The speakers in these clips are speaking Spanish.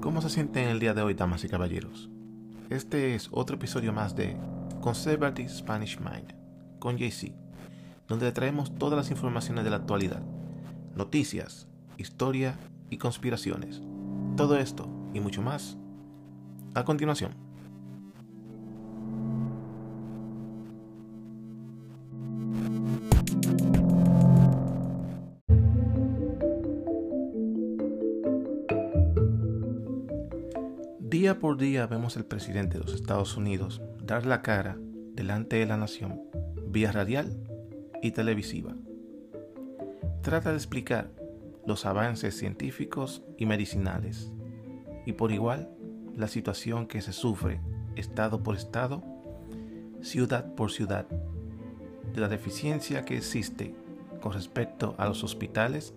¿Cómo se sienten el día de hoy, damas y caballeros? Este es otro episodio más de Conservative Spanish Mind con JC, donde traemos todas las informaciones de la actualidad, noticias, historia y conspiraciones. Todo esto y mucho más a continuación. Día por día vemos al presidente de los Estados Unidos dar la cara delante de la nación vía radial y televisiva. Trata de explicar los avances científicos y medicinales y por igual la situación que se sufre estado por estado, ciudad por ciudad, de la deficiencia que existe con respecto a los hospitales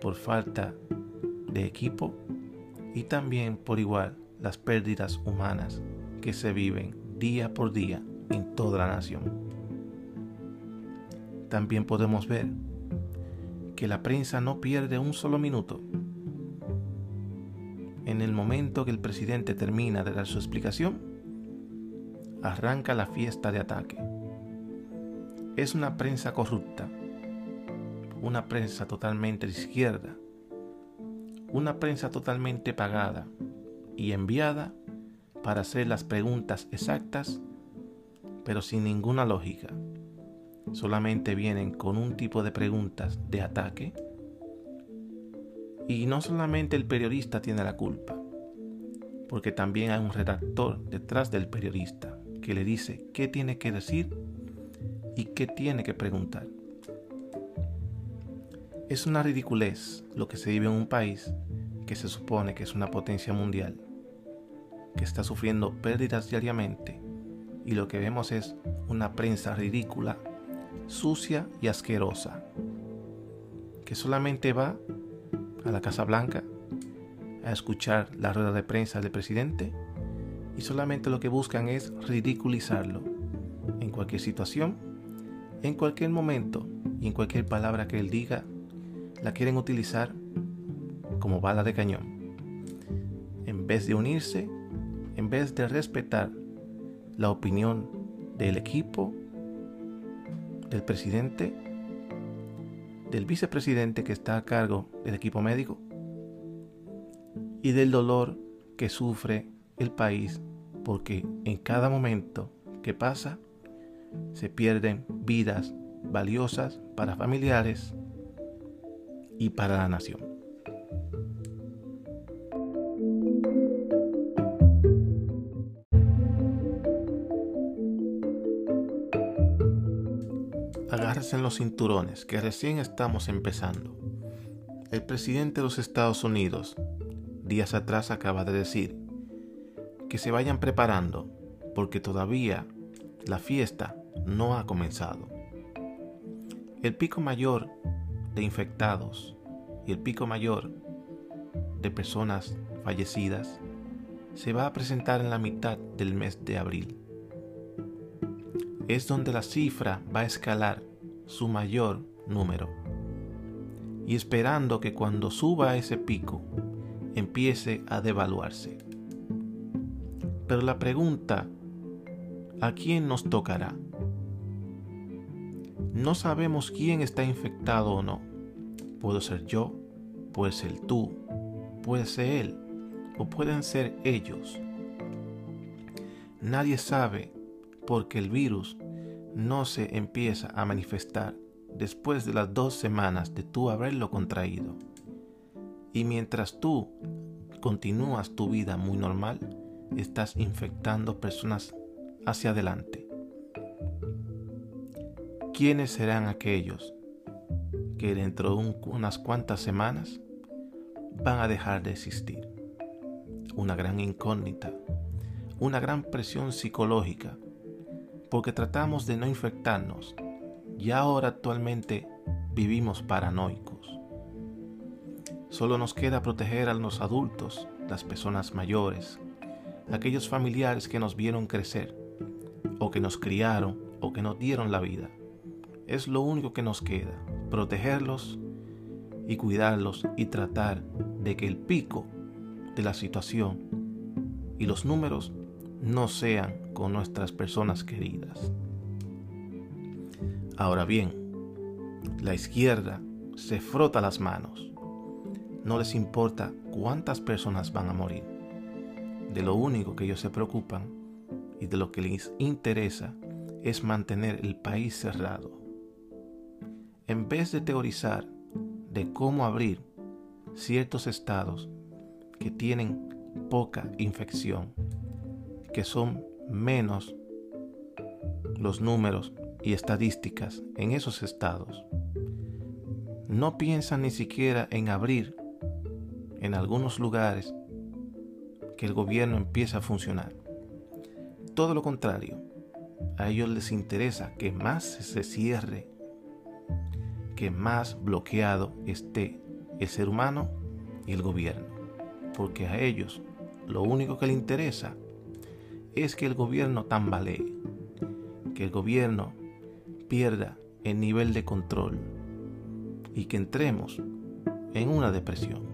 por falta de equipo y también por igual las pérdidas humanas que se viven día por día en toda la nación. También podemos ver que la prensa no pierde un solo minuto. En el momento que el presidente termina de dar su explicación, arranca la fiesta de ataque. Es una prensa corrupta, una prensa totalmente izquierda, una prensa totalmente pagada y enviada para hacer las preguntas exactas, pero sin ninguna lógica. Solamente vienen con un tipo de preguntas de ataque. Y no solamente el periodista tiene la culpa, porque también hay un redactor detrás del periodista que le dice qué tiene que decir y qué tiene que preguntar. Es una ridiculez lo que se vive en un país que se supone que es una potencia mundial, que está sufriendo pérdidas diariamente y lo que vemos es una prensa ridícula, sucia y asquerosa, que solamente va a la Casa Blanca a escuchar la rueda de prensa del presidente y solamente lo que buscan es ridiculizarlo en cualquier situación, en cualquier momento y en cualquier palabra que él diga la quieren utilizar como bala de cañón. En vez de unirse, en vez de respetar la opinión del equipo, del presidente, del vicepresidente que está a cargo del equipo médico y del dolor que sufre el país porque en cada momento que pasa se pierden vidas valiosas para familiares, y para la nación. En los cinturones, que recién estamos empezando. El presidente de los Estados Unidos días atrás acaba de decir que se vayan preparando porque todavía la fiesta no ha comenzado. El pico mayor de infectados y el pico mayor de personas fallecidas se va a presentar en la mitad del mes de abril. Es donde la cifra va a escalar su mayor número. Y esperando que cuando suba ese pico empiece a devaluarse. Pero la pregunta, ¿a quién nos tocará? No sabemos quién está infectado o no. Puedo ser yo, puede ser tú, puede ser él o pueden ser ellos. Nadie sabe porque el virus no se empieza a manifestar después de las dos semanas de tú haberlo contraído. Y mientras tú continúas tu vida muy normal, estás infectando personas hacia adelante. ¿quiénes serán aquellos que dentro de unas cuantas semanas van a dejar de existir? Una gran incógnita, una gran presión psicológica, porque tratamos de no infectarnos y ahora actualmente vivimos paranoicos. Solo nos queda proteger a los adultos, las personas mayores, aquellos familiares que nos vieron crecer, o que nos criaron, o que nos dieron la vida es lo único que nos queda, protegerlos y cuidarlos y tratar de que el pico de la situación y los números no sean con nuestras personas queridas. Ahora bien, la izquierda se frota las manos. No les importa cuántas personas van a morir. De lo único que ellos se preocupan y de lo que les interesa es mantener el país cerrado. En vez de teorizar de cómo abrir ciertos estados que tienen poca infección, que son menos los números y estadísticas en esos estados. No piensan ni siquiera en abrir en algunos lugares que el gobierno empiece a funcionar. Todo lo contrario, a ellos les interesa que más se cierre, que más bloqueado esté el ser humano y el gobierno. Porque a ellos lo único que les interesa es que el gobierno tambalee, que el gobierno pierda el nivel de control y que entremos en una depresión.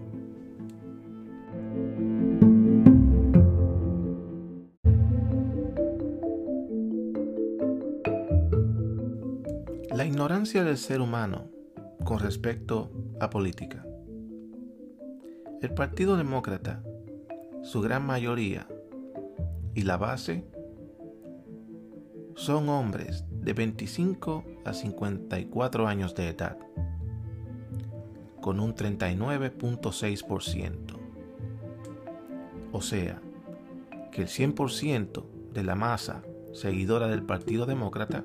La ignorancia del ser humano con respecto a política. El Partido Demócrata, su gran mayoría y la base son hombres de 25 a 54 años de edad, con un 39.6%. O sea, que el 100% de la masa seguidora del Partido Demócrata,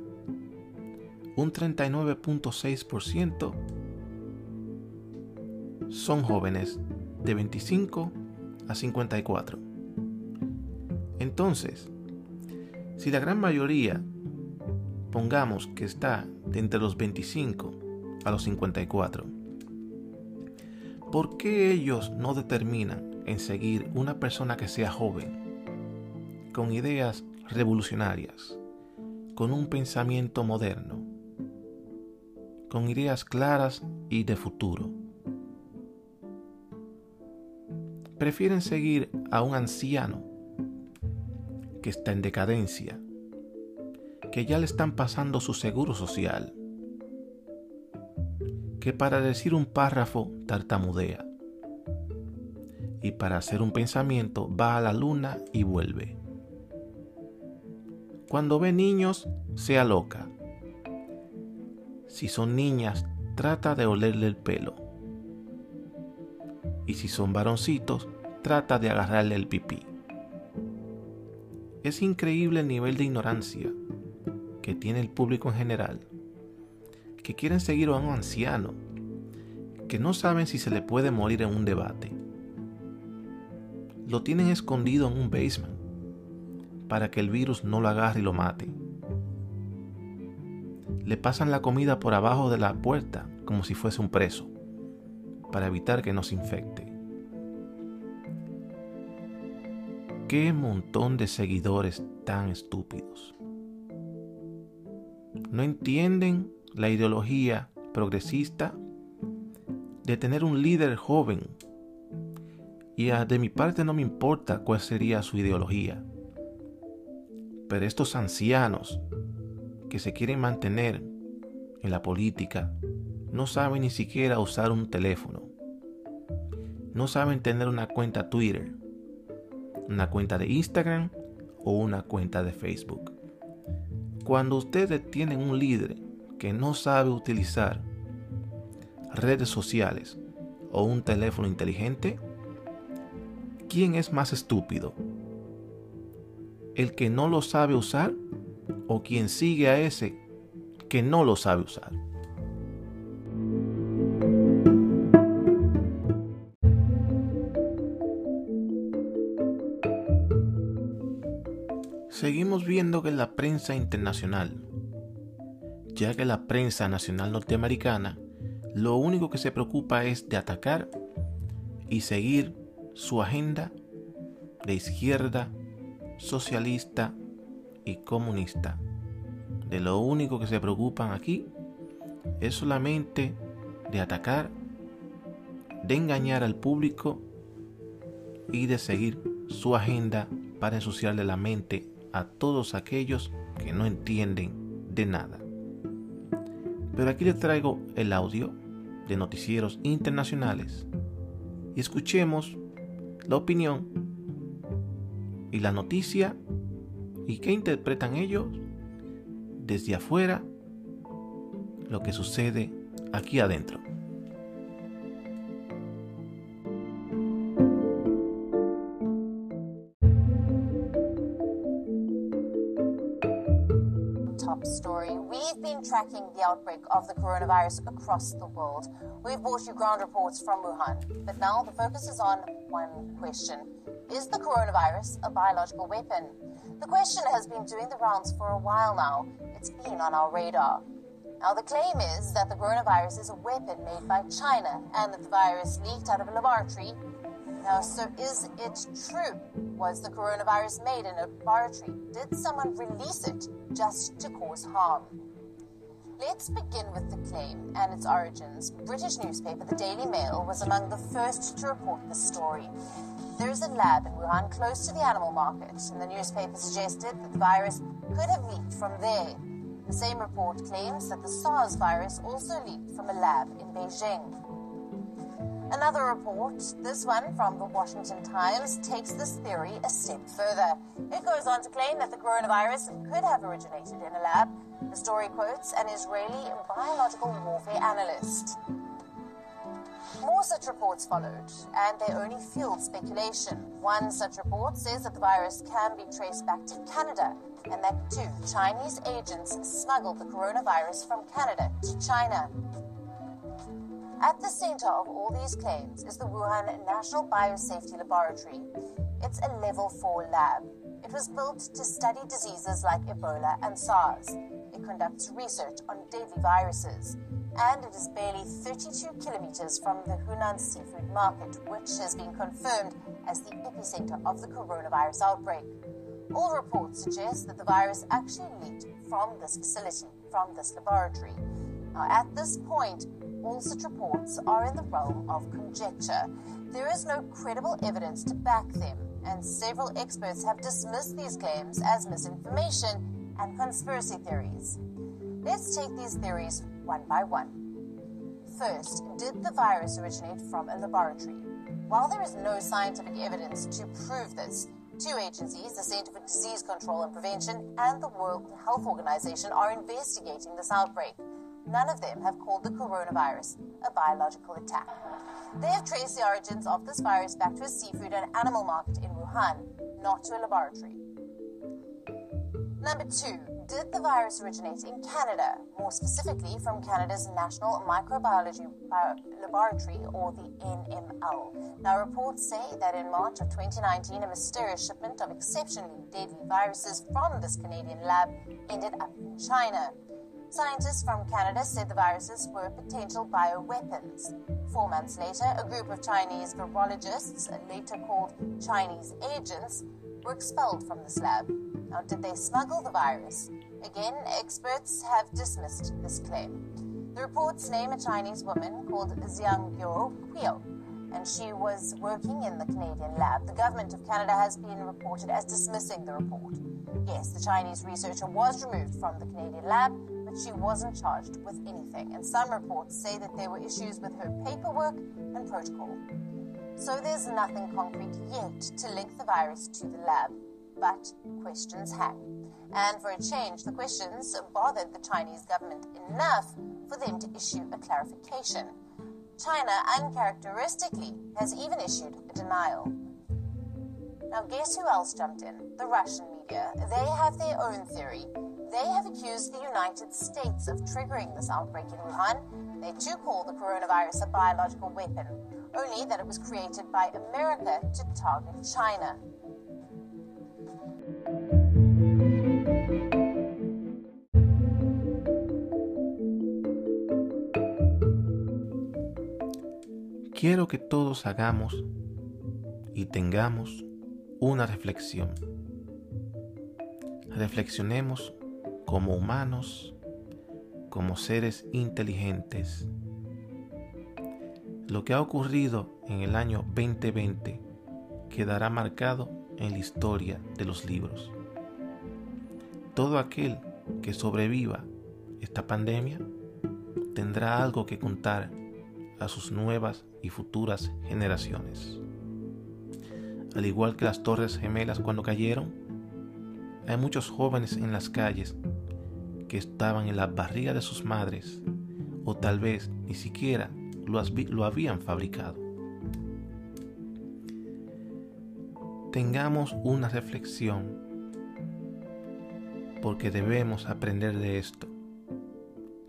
un 39.6% son jóvenes de 25 a 54. Entonces, si la gran mayoría pongamos que está entre los 25 a los 54, ¿por qué ellos no determinan en seguir una persona que sea joven, con ideas revolucionarias, con un pensamiento moderno, con ideas claras y de futuro? Prefieren seguir a un anciano que está en decadencia, que ya le están pasando su seguro social, que para decir un párrafo tartamudea y para hacer un pensamiento va a la luna y vuelve. Cuando ve niños, se aloca. Si son niñas, trata de olerle el pelo. Y si son varoncitos, trata de agarrarle el pipí. Es increíble el nivel de ignorancia que tiene el público en general, que quieren seguir a un anciano, que no saben si se le puede morir en un debate. Lo tienen escondido en un basement para que el virus no lo agarre y lo mate. Le pasan la comida por abajo de la puerta como si fuese un preso, para evitar que nos infecte. Qué montón de seguidores tan estúpidos no entienden la ideología progresista de tener un líder joven. Y de mi parte no me importa cuál sería su ideología. Pero estos ancianos que se quieren mantener en la política no saben ni siquiera usar un teléfono. No saben tener una cuenta Twitter, una cuenta de Instagram o una cuenta de Facebook. Cuando ustedes tienen un líder que no sabe utilizar redes sociales o un teléfono inteligente, ¿quién es más estúpido? ¿El que no lo sabe usar o quien sigue a ese que no lo sabe usar? Viendo que la prensa internacional, ya que la prensa nacional norteamericana, lo único que se preocupa es de atacar y seguir su agenda de izquierda, socialista y comunista. De lo único que se preocupan aquí es solamente de atacar, de engañar al público y de seguir su agenda para ensuciarle la mente a todos aquellos que no entienden de nada. Pero aquí les traigo el audio de noticieros internacionales y escuchemos la opinión y la noticia y qué interpretan ellos desde afuera lo que sucede aquí adentro. Story. We've been tracking the outbreak of the coronavirus across the world. We've brought you ground reports from Wuhan. But now the focus is on one question Is the coronavirus a biological weapon? The question has been doing the rounds for a while now. It's been on our radar. Now, the claim is that the coronavirus is a weapon made by China and that the virus leaked out of a laboratory now, so is it true? Was the coronavirus made in a laboratory? Did someone release it just to cause harm? Let's begin with the claim and its origins. British newspaper The Daily Mail was among the first to report the story. There is a lab in Wuhan close to the animal market, and the newspaper suggested that the virus could have leaked from there. The same report claims that the SARS virus also leaked from a lab in Beijing. Another report, this one from the Washington Times, takes this theory a step further. It goes on to claim that the coronavirus could have originated in a lab. The story quotes an Israeli biological warfare analyst. More such reports followed, and they only fueled speculation. One such report says that the virus can be traced back to Canada, and that two Chinese agents smuggled the coronavirus from Canada to China. At the center of all these claims is the Wuhan National Biosafety Laboratory. It's a level 4 lab. It was built to study diseases like Ebola and SARS. It conducts research on deadly viruses. And it is barely 32 kilometers from the Hunan seafood market, which has been confirmed as the epicenter of the coronavirus outbreak. All reports suggest that the virus actually leaked from this facility, from this laboratory. Now, at this point, all such reports are in the realm of conjecture. There is no credible evidence to back them, and several experts have dismissed these claims as misinformation and conspiracy theories. Let's take these theories one by one. First, did the virus originate from a laboratory? While there is no scientific evidence to prove this, two agencies, the Center for Disease Control and Prevention and the World Health Organization, are investigating this outbreak. None of them have called the coronavirus a biological attack. They have traced the origins of this virus back to a seafood and animal market in Wuhan, not to a laboratory. Number two, did the virus originate in Canada, more specifically from Canada's National Microbiology uh, Laboratory, or the NML? Now, reports say that in March of 2019, a mysterious shipment of exceptionally deadly viruses from this Canadian lab ended up in China. Scientists from Canada said the viruses were potential bioweapons. Four months later, a group of Chinese virologists, later called Chinese agents, were expelled from this lab. Now, did they smuggle the virus? Again, experts have dismissed this claim. The reports name a Chinese woman called Xiang Huio, and she was working in the Canadian lab. The government of Canada has been reported as dismissing the report. Yes, the Chinese researcher was removed from the Canadian lab, but she wasn't charged with anything, and some reports say that there were issues with her paperwork and protocol. So there's nothing concrete yet to link the virus to the lab, but questions hang. And for a change, the questions bothered the Chinese government enough for them to issue a clarification. China, uncharacteristically, has even issued a denial. Now, guess who else jumped in? The Russian media. They have their own theory they have accused the United States of triggering this outbreak in Wuhan. They too call the coronavirus a biological weapon, only that it was created by America to target China. Quiero que todos hagamos y tengamos una reflexión. Reflexionemos como humanos como seres inteligentes. Lo que ha ocurrido en el año 2020 quedará marcado en la historia de los libros. Todo aquel que sobreviva esta pandemia tendrá algo que contar a sus nuevas y futuras generaciones. Al igual que las torres gemelas cuando cayeron, hay muchos jóvenes en las calles que estaban en la barriga de sus madres o tal vez ni siquiera lo, lo habían fabricado. Tengamos una reflexión porque debemos aprender de esto,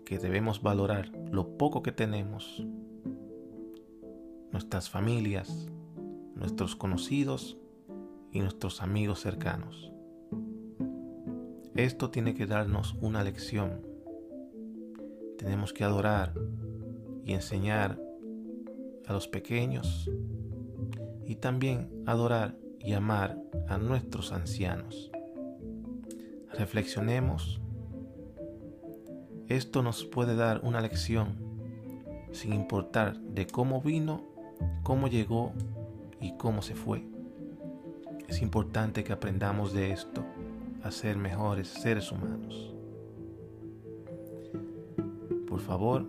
que debemos valorar lo poco que tenemos, nuestras familias, nuestros conocidos y nuestros amigos cercanos. Esto tiene que darnos una lección. Tenemos que adorar y enseñar a los pequeños y también adorar y amar a nuestros ancianos. Reflexionemos. Esto nos puede dar una lección sin importar de cómo vino, cómo llegó y cómo se fue. Es importante que aprendamos de esto a ser mejores seres humanos. Por favor,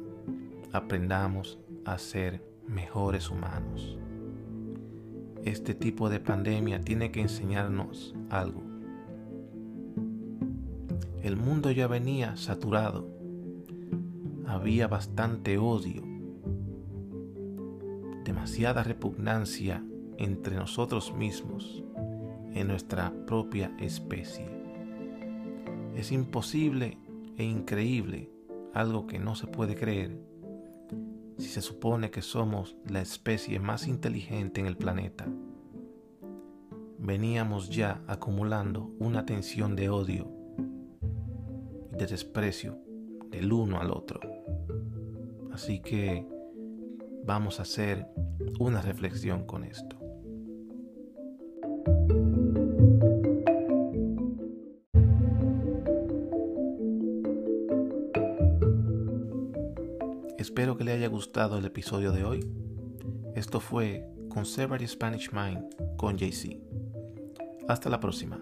aprendamos a ser mejores humanos. Este tipo de pandemia tiene que enseñarnos algo. El mundo ya venía saturado. Había bastante odio, demasiada repugnancia entre nosotros mismos, en nuestra propia especie. Es imposible e increíble, algo que no se puede creer, si se supone que somos la especie más inteligente en el planeta. Veníamos ya acumulando una tensión de odio y de desprecio del uno al otro. Así que vamos a hacer una reflexión con esto. El episodio de hoy. Esto fue Conservative Spanish Mind con JC. Hasta la próxima.